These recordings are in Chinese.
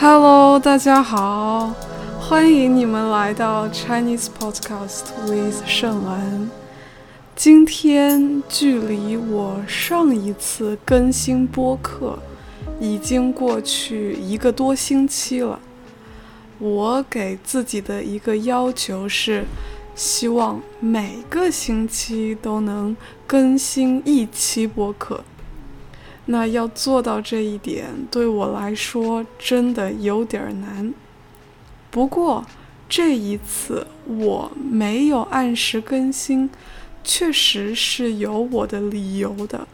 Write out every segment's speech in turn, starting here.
Hello，大家好，欢迎你们来到 Chinese Podcast with 盛文。今天距离我上一次更新播客已经过去一个多星期了。我给自己的一个要求是，希望每个星期都能更新一期播客。那要做到这一点，对我来说真的有点难。不过这一次我没有按时更新，确实是有我的理由的。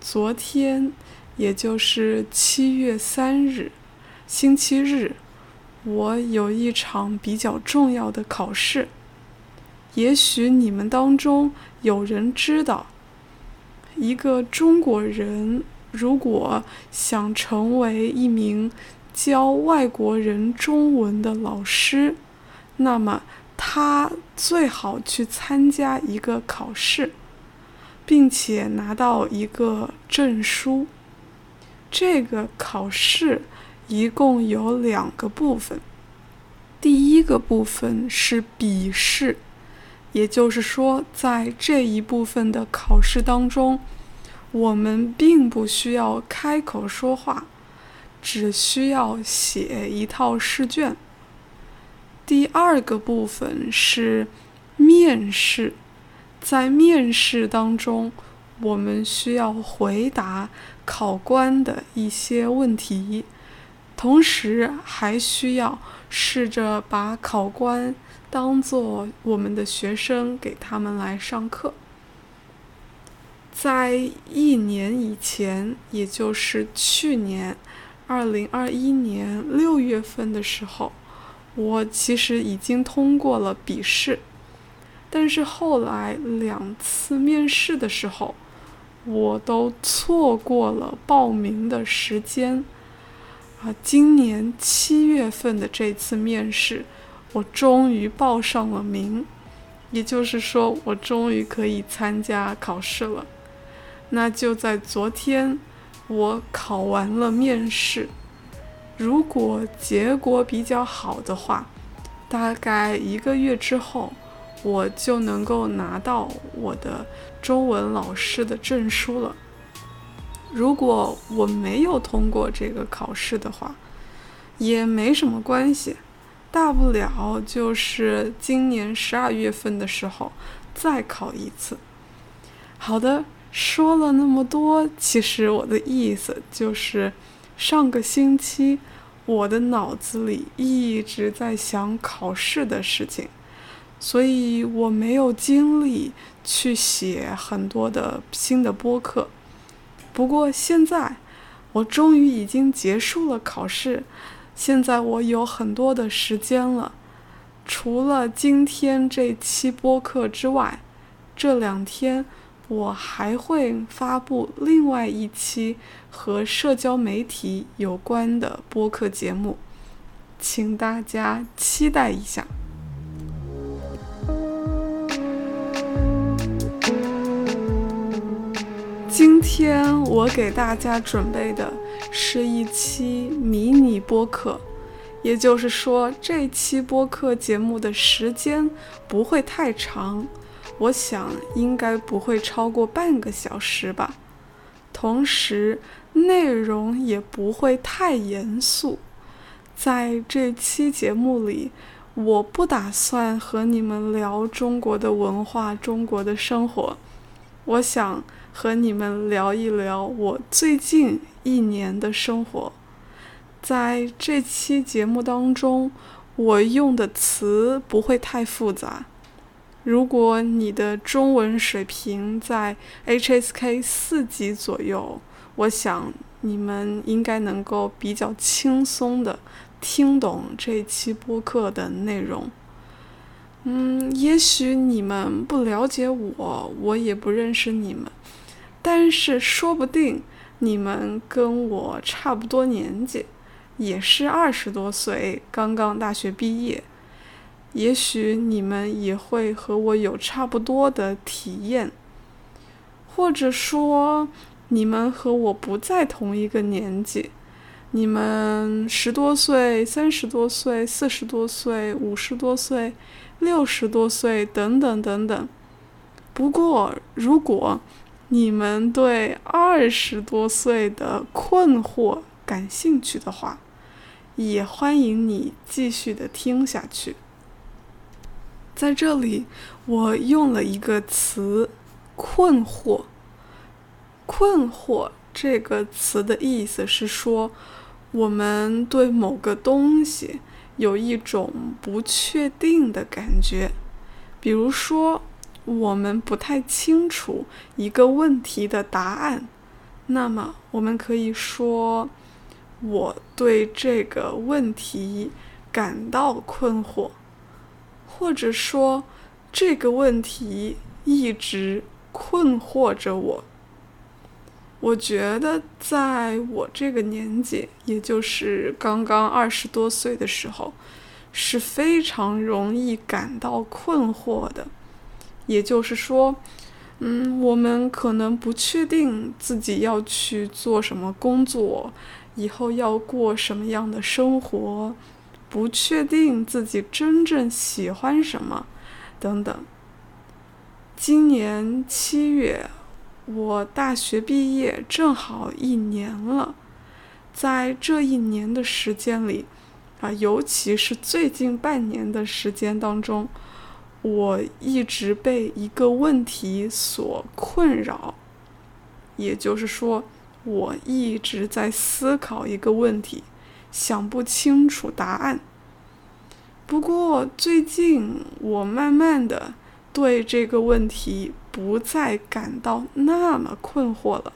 昨天，也就是七月三日，星期日。我有一场比较重要的考试，也许你们当中有人知道，一个中国人如果想成为一名教外国人中文的老师，那么他最好去参加一个考试，并且拿到一个证书。这个考试。一共有两个部分，第一个部分是笔试，也就是说，在这一部分的考试当中，我们并不需要开口说话，只需要写一套试卷。第二个部分是面试，在面试当中，我们需要回答考官的一些问题。同时还需要试着把考官当做我们的学生，给他们来上课。在一年以前，也就是去年二零二一年六月份的时候，我其实已经通过了笔试，但是后来两次面试的时候，我都错过了报名的时间。啊，今年七月份的这次面试，我终于报上了名，也就是说，我终于可以参加考试了。那就在昨天，我考完了面试。如果结果比较好的话，大概一个月之后，我就能够拿到我的中文老师的证书了。如果我没有通过这个考试的话，也没什么关系，大不了就是今年十二月份的时候再考一次。好的，说了那么多，其实我的意思就是，上个星期我的脑子里一直在想考试的事情，所以我没有精力去写很多的新的播客。不过现在，我终于已经结束了考试，现在我有很多的时间了。除了今天这期播客之外，这两天我还会发布另外一期和社交媒体有关的播客节目，请大家期待一下。今天我给大家准备的是一期迷你播客，也就是说，这期播客节目的时间不会太长，我想应该不会超过半个小时吧。同时，内容也不会太严肃。在这期节目里，我不打算和你们聊中国的文化、中国的生活，我想。和你们聊一聊我最近一年的生活。在这期节目当中，我用的词不会太复杂。如果你的中文水平在 HSK 四级左右，我想你们应该能够比较轻松的听懂这期播客的内容。嗯，也许你们不了解我，我也不认识你们。但是说不定你们跟我差不多年纪，也是二十多岁，刚刚大学毕业，也许你们也会和我有差不多的体验，或者说你们和我不在同一个年纪，你们十多岁、三十多岁、四十多岁、五十多岁、六十多岁等等等等。不过，如果你们对二十多岁的困惑感兴趣的话，也欢迎你继续的听下去。在这里，我用了一个词“困惑”。困惑这个词的意思是说，我们对某个东西有一种不确定的感觉。比如说，我们不太清楚一个问题的答案，那么我们可以说。我对这个问题感到困惑，或者说这个问题一直困惑着我。我觉得在我这个年纪，也就是刚刚二十多岁的时候，是非常容易感到困惑的。也就是说，嗯，我们可能不确定自己要去做什么工作。以后要过什么样的生活，不确定自己真正喜欢什么，等等。今年七月，我大学毕业正好一年了，在这一年的时间里，啊，尤其是最近半年的时间当中，我一直被一个问题所困扰，也就是说。我一直在思考一个问题，想不清楚答案。不过最近我慢慢的对这个问题不再感到那么困惑了，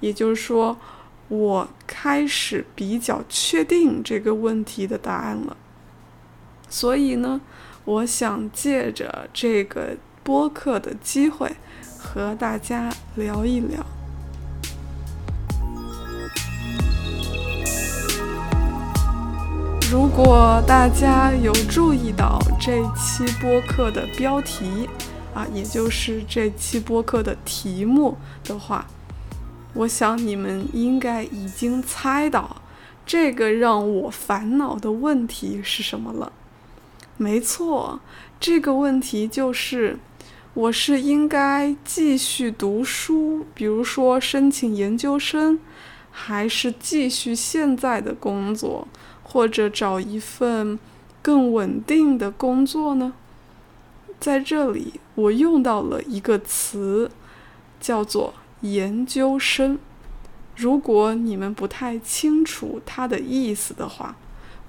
也就是说，我开始比较确定这个问题的答案了。所以呢，我想借着这个播客的机会和大家聊一聊。如果大家有注意到这期播客的标题，啊，也就是这期播客的题目的话，我想你们应该已经猜到这个让我烦恼的问题是什么了。没错，这个问题就是：我是应该继续读书，比如说申请研究生，还是继续现在的工作？或者找一份更稳定的工作呢？在这里，我用到了一个词，叫做“研究生”。如果你们不太清楚它的意思的话，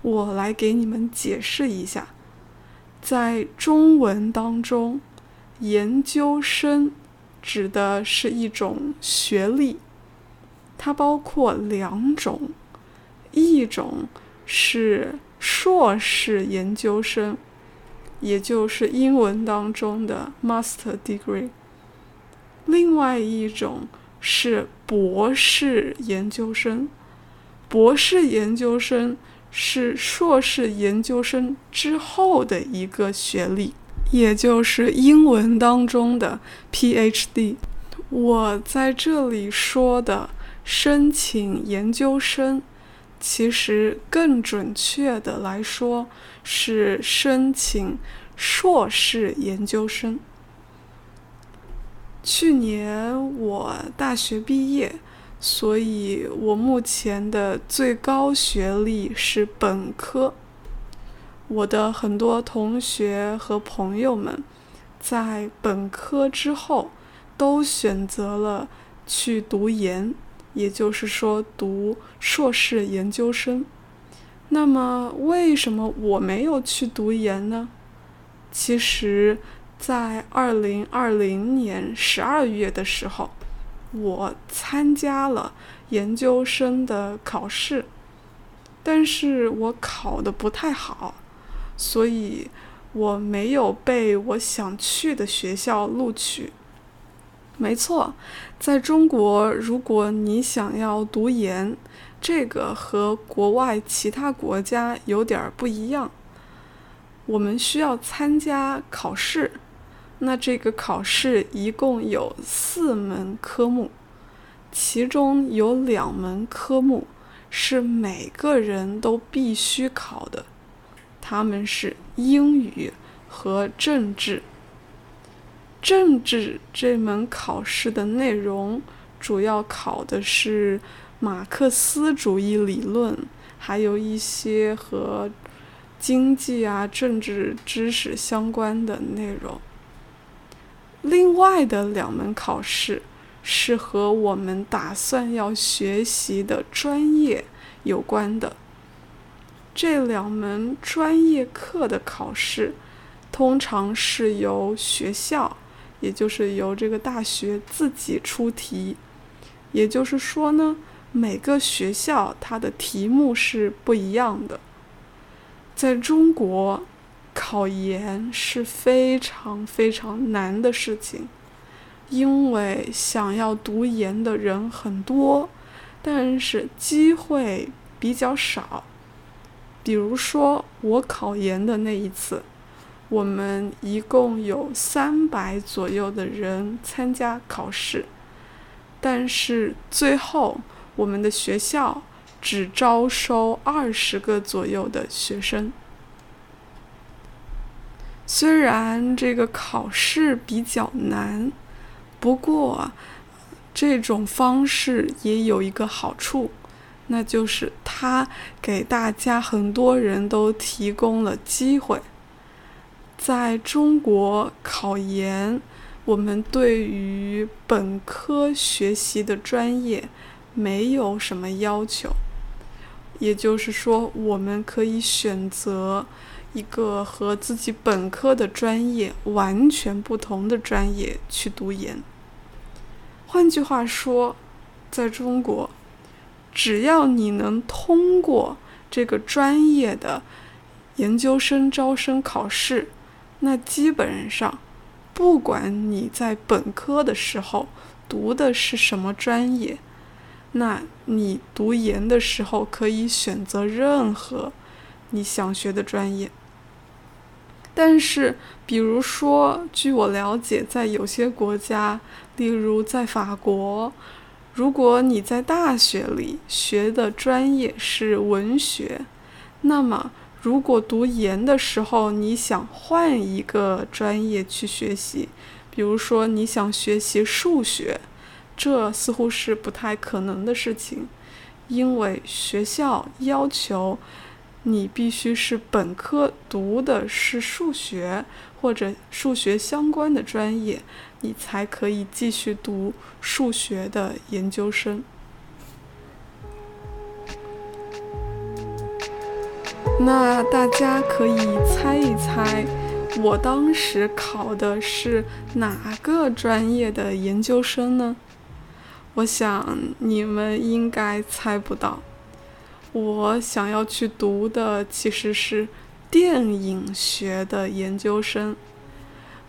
我来给你们解释一下。在中文当中，“研究生”指的是一种学历，它包括两种，一种。是硕士研究生，也就是英文当中的 master degree。另外一种是博士研究生，博士研究生是硕士研究生之后的一个学历，也就是英文当中的 PhD。我在这里说的申请研究生。其实更准确的来说，是申请硕士研究生。去年我大学毕业，所以我目前的最高学历是本科。我的很多同学和朋友们，在本科之后，都选择了去读研。也就是说，读硕士研究生。那么，为什么我没有去读研呢？其实，在二零二零年十二月的时候，我参加了研究生的考试，但是我考的不太好，所以我没有被我想去的学校录取。没错，在中国，如果你想要读研，这个和国外其他国家有点不一样。我们需要参加考试，那这个考试一共有四门科目，其中有两门科目是每个人都必须考的，他们是英语和政治。政治这门考试的内容主要考的是马克思主义理论，还有一些和经济啊、政治知识相关的内容。另外的两门考试是和我们打算要学习的专业有关的。这两门专业课的考试通常是由学校，也就是由这个大学自己出题。也就是说呢，每个学校它的题目是不一样的。在中国。考研是非常非常难的事情，因为想要读研的人很多，但是机会比较少。比如说我考研的那一次，我们一共有三百左右的人参加考试，但是最后我们的学校只招收二十个左右的学生。虽然这个考试比较难，不过这种方式也有一个好处，那就是它给大家很多人都提供了机会。在中国考研，我们对于本科学习的专业没有什么要求，也就是说，我们可以选择。一个和自己本科的专业完全不同的专业去读研。换句话说，在中国，只要你能通过这个专业的研究生招生考试，那基本上，不管你在本科的时候读的是什么专业，那你读研的时候可以选择任何你想学的专业。但是，比如说，据我了解，在有些国家，例如在法国，如果你在大学里学的专业是文学，那么如果读研的时候你想换一个专业去学习，比如说你想学习数学，这似乎是不太可能的事情，因为学校要求。你必须是本科读的是数学或者数学相关的专业，你才可以继续读数学的研究生。那大家可以猜一猜，我当时考的是哪个专业的研究生呢？我想你们应该猜不到。我想要去读的其实是电影学的研究生。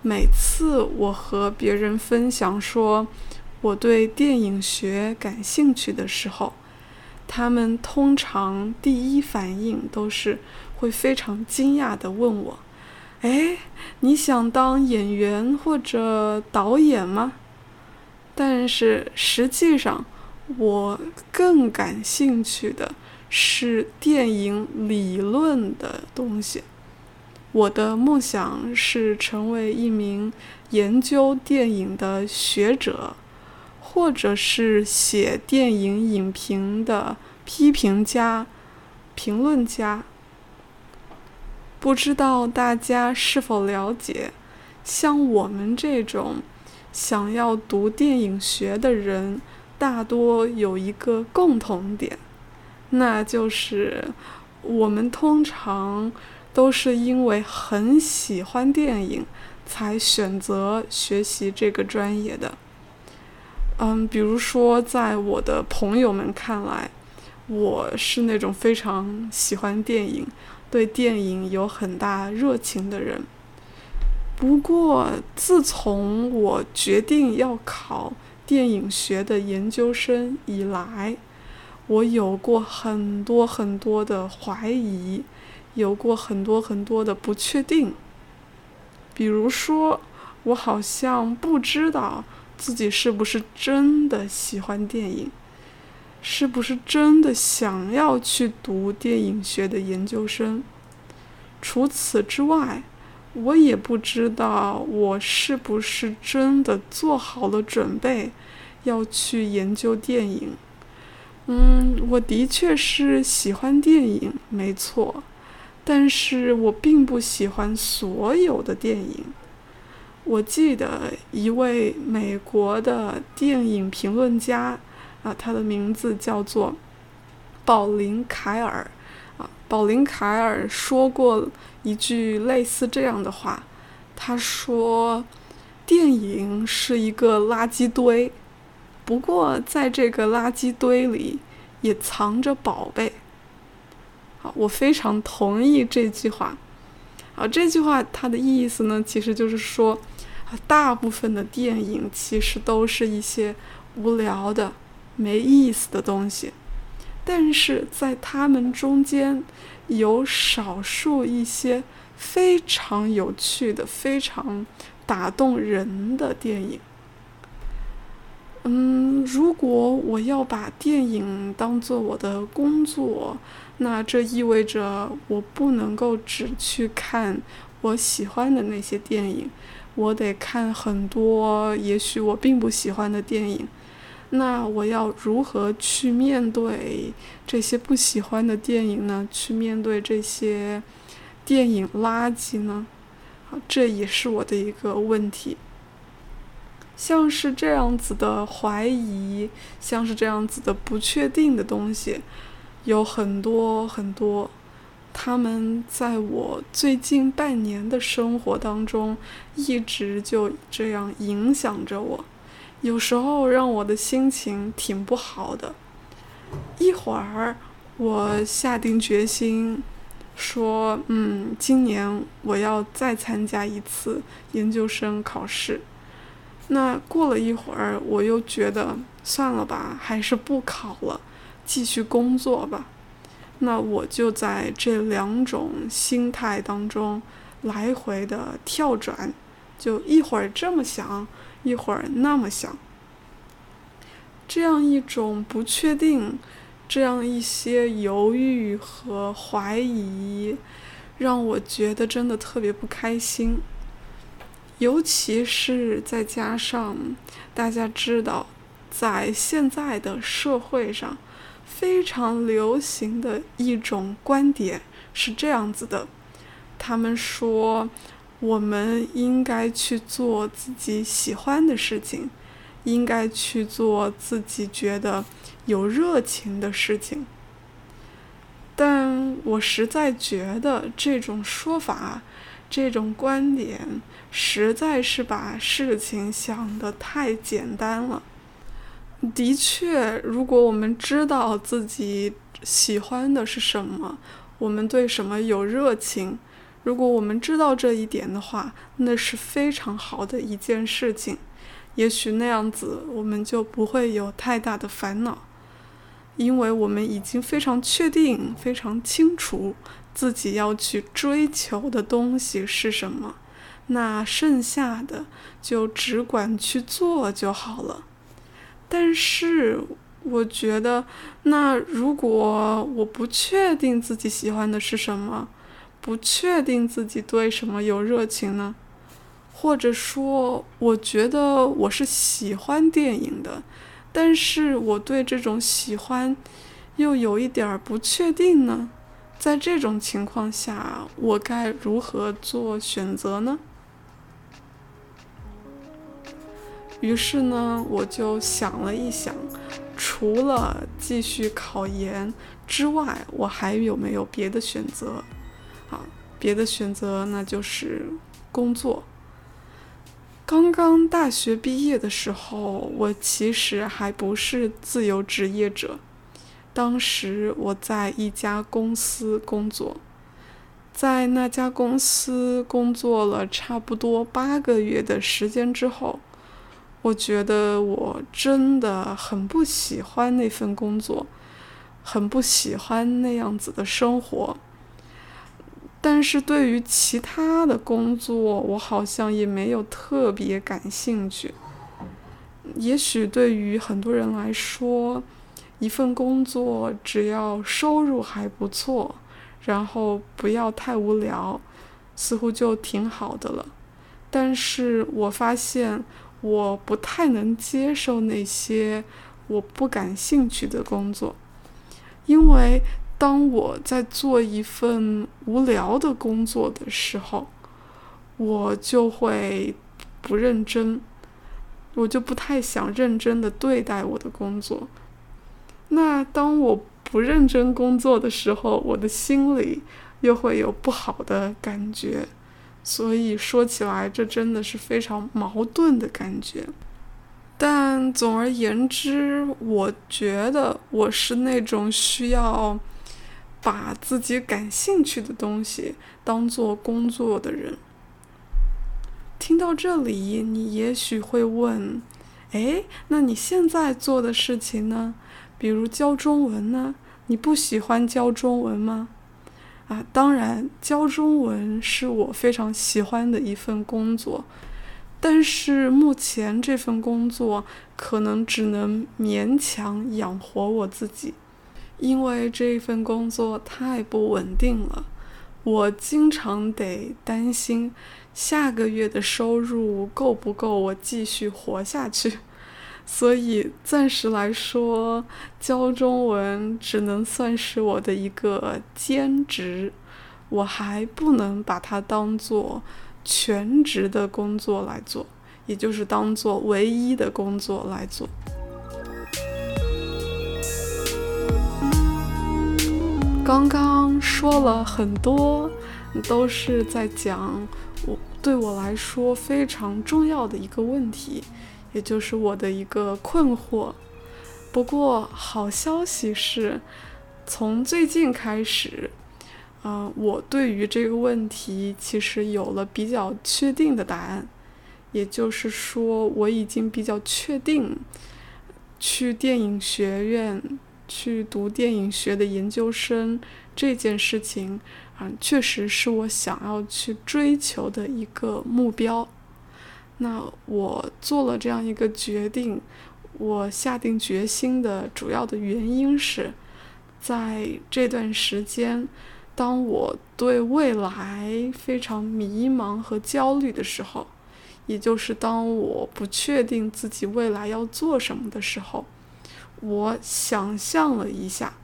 每次我和别人分享说我对电影学感兴趣的时候，他们通常第一反应都是会非常惊讶地问我：“哎，你想当演员或者导演吗？”但是实际上，我更感兴趣的。是电影理论的东西。我的梦想是成为一名研究电影的学者，或者是写电影影评的批评家、评论家。不知道大家是否了解，像我们这种想要读电影学的人，大多有一个共同点。那就是我们通常都是因为很喜欢电影才选择学习这个专业的。嗯，比如说，在我的朋友们看来，我是那种非常喜欢电影、对电影有很大热情的人。不过，自从我决定要考电影学的研究生以来，我有过很多很多的怀疑，有过很多很多的不确定。比如说，我好像不知道自己是不是真的喜欢电影，是不是真的想要去读电影学的研究生。除此之外，我也不知道我是不是真的做好了准备要去研究电影。嗯，我的确是喜欢电影，没错，但是我并不喜欢所有的电影。我记得一位美国的电影评论家，啊，他的名字叫做宝林凯尔，啊，宝林凯尔说过一句类似这样的话，他说，电影是一个垃圾堆。不过，在这个垃圾堆里也藏着宝贝。好，我非常同意这句话。好，这句话它的意思呢，其实就是说，大部分的电影其实都是一些无聊的、没意思的东西，但是在它们中间有少数一些非常有趣的、非常打动人的电影。嗯，如果我要把电影当做我的工作，那这意味着我不能够只去看我喜欢的那些电影，我得看很多也许我并不喜欢的电影。那我要如何去面对这些不喜欢的电影呢？去面对这些电影垃圾呢？好，这也是我的一个问题。像是这样子的怀疑，像是这样子的不确定的东西，有很多很多。他们在我最近半年的生活当中，一直就这样影响着我。有时候让我的心情挺不好的。一会儿我下定决心说：“嗯，今年我要再参加一次研究生考试。”那过了一会儿，我又觉得算了吧，还是不考了，继续工作吧。那我就在这两种心态当中来回的跳转，就一会儿这么想，一会儿那么想。这样一种不确定，这样一些犹豫和怀疑，让我觉得真的特别不开心。尤其是再加上，大家知道，在现在的社会上，非常流行的一种观点是这样子的：他们说，我们应该去做自己喜欢的事情，应该去做自己觉得有热情的事情。但我实在觉得这种说法。这种观点实在是把事情想得太简单了。的确，如果我们知道自己喜欢的是什么，我们对什么有热情，如果我们知道这一点的话，那是非常好的一件事情。也许那样子，我们就不会有太大的烦恼，因为我们已经非常确定、非常清楚。自己要去追求的东西是什么？那剩下的就只管去做就好了。但是我觉得，那如果我不确定自己喜欢的是什么，不确定自己对什么有热情呢？或者说，我觉得我是喜欢电影的，但是我对这种喜欢又有一点不确定呢？在这种情况下，我该如何做选择呢？于是呢，我就想了一想，除了继续考研之外，我还有没有别的选择？啊，别的选择那就是工作。刚刚大学毕业的时候，我其实还不是自由职业者。当时我在一家公司工作，在那家公司工作了差不多八个月的时间之后，我觉得我真的很不喜欢那份工作，很不喜欢那样子的生活。但是对于其他的工作，我好像也没有特别感兴趣。也许对于很多人来说，一份工作只要收入还不错，然后不要太无聊，似乎就挺好的了。但是我发现我不太能接受那些我不感兴趣的工作，因为当我在做一份无聊的工作的时候，我就会不认真，我就不太想认真的对待我的工作。那当我不认真工作的时候，我的心里又会有不好的感觉。所以说起来，这真的是非常矛盾的感觉。但总而言之，我觉得我是那种需要把自己感兴趣的东西当做工作的人。听到这里，你也许会问：“哎，那你现在做的事情呢？比如教中文呢？你不喜欢教中文吗？”啊，当然，教中文是我非常喜欢的一份工作，但是目前这份工作可能只能勉强养活我自己，因为这份工作太不稳定了，我经常得担心下个月的收入够不够我继续活下去。所以暂时来说，教中文只能算是我的一个兼职，我还不能把它当做全职的工作来做，也就是当做唯一的工作来做。刚刚说了很多，都是在讲我对我来说非常重要的一个问题。也就是我的一个困惑。不过好消息是，从最近开始，啊，我对于这个问题其实有了比较确定的答案。也就是说，我已经比较确定，去电影学院去读电影学的研究生这件事情，啊，确实是我想要去追求的一个目标。那我做了这样一个决定，我下定决心的主要的原因是，在这段时间，当我对未来非常迷茫和焦虑的时候，也就是当我不确定自己未来要做什么的时候，我想象了一下，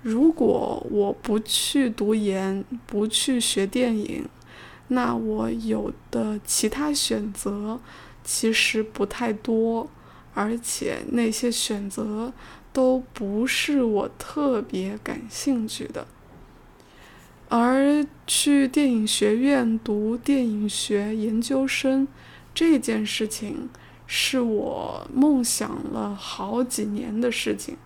如果我不去读研，不去学电影。那我有的其他选择其实不太多，而且那些选择都不是我特别感兴趣的。而去电影学院读电影学研究生这件事情，是我梦想了好几年的事情，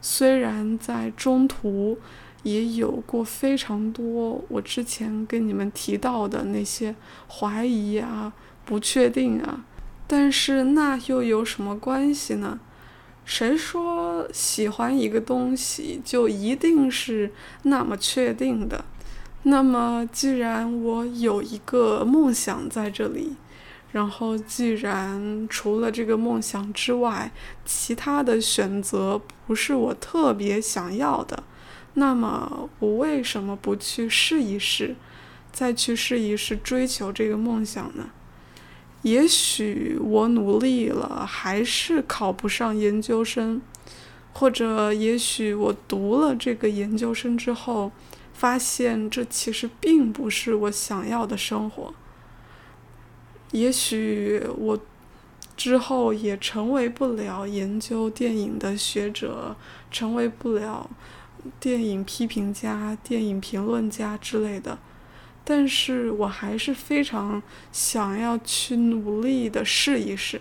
虽然在中途。也有过非常多我之前跟你们提到的那些怀疑啊、不确定啊，但是那又有什么关系呢？谁说喜欢一个东西就一定是那么确定的？那么既然我有一个梦想在这里，然后既然除了这个梦想之外，其他的选择不是我特别想要的。那么我为什么不去试一试，再去试一试追求这个梦想呢？也许我努力了还是考不上研究生，或者也许我读了这个研究生之后，发现这其实并不是我想要的生活。也许我之后也成为不了研究电影的学者，成为不了。电影批评家、电影评论家之类的，但是我还是非常想要去努力的试一试。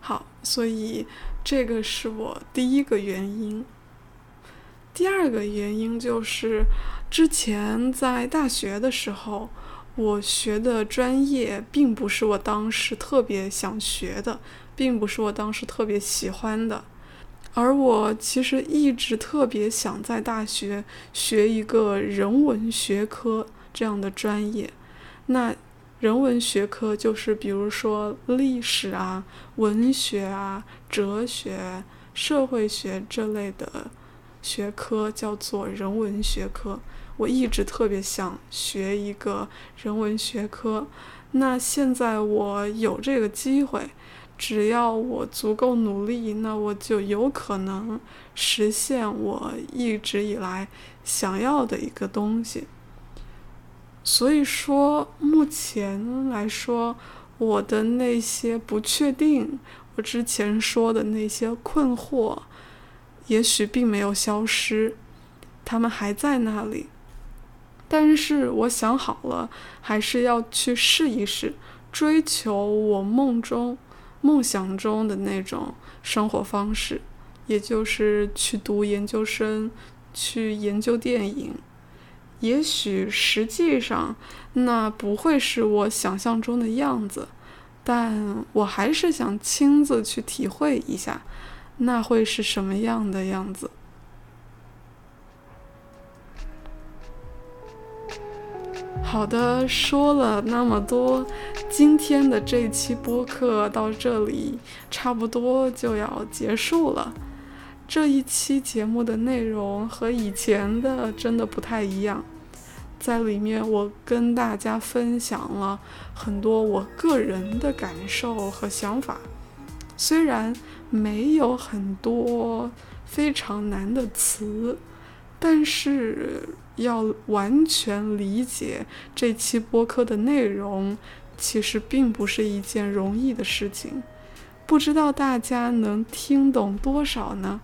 好，所以这个是我第一个原因。第二个原因就是，之前在大学的时候，我学的专业并不是我当时特别想学的，并不是我当时特别喜欢的。而我其实一直特别想在大学学一个人文学科这样的专业，那人文学科就是比如说历史啊、文学啊、哲学、社会学这类的学科叫做人文学科。我一直特别想学一个人文学科，那现在我有这个机会，只要我足够努力，那我就有可能实现我一直以来想要的一个东西。所以说，目前来说，我的那些不确定，我之前说的那些困惑，也许并没有消失，他们还在那里。但是我想好了，还是要去试一试，追求我梦中、梦想中的那种生活方式，也就是去读研究生，去研究电影。也许实际上那不会是我想象中的样子，但我还是想亲自去体会一下，那会是什么样的样子。好的，说了那么多，今天的这期播客到这里差不多就要结束了。这一期节目的内容和以前的真的不太一样，在里面我跟大家分享了很多我个人的感受和想法，虽然没有很多非常难的词。但是要完全理解这期播客的内容，其实并不是一件容易的事情。不知道大家能听懂多少呢？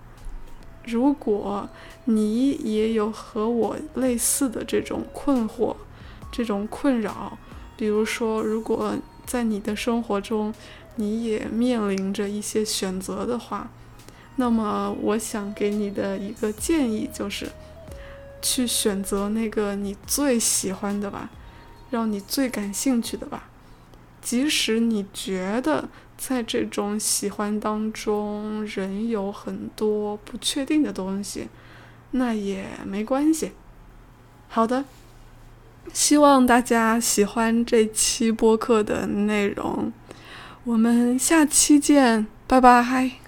如果你也有和我类似的这种困惑、这种困扰，比如说，如果在你的生活中你也面临着一些选择的话，那么我想给你的一个建议就是。去选择那个你最喜欢的吧，让你最感兴趣的吧。即使你觉得在这种喜欢当中人有很多不确定的东西，那也没关系。好的，希望大家喜欢这期播客的内容。我们下期见，拜拜。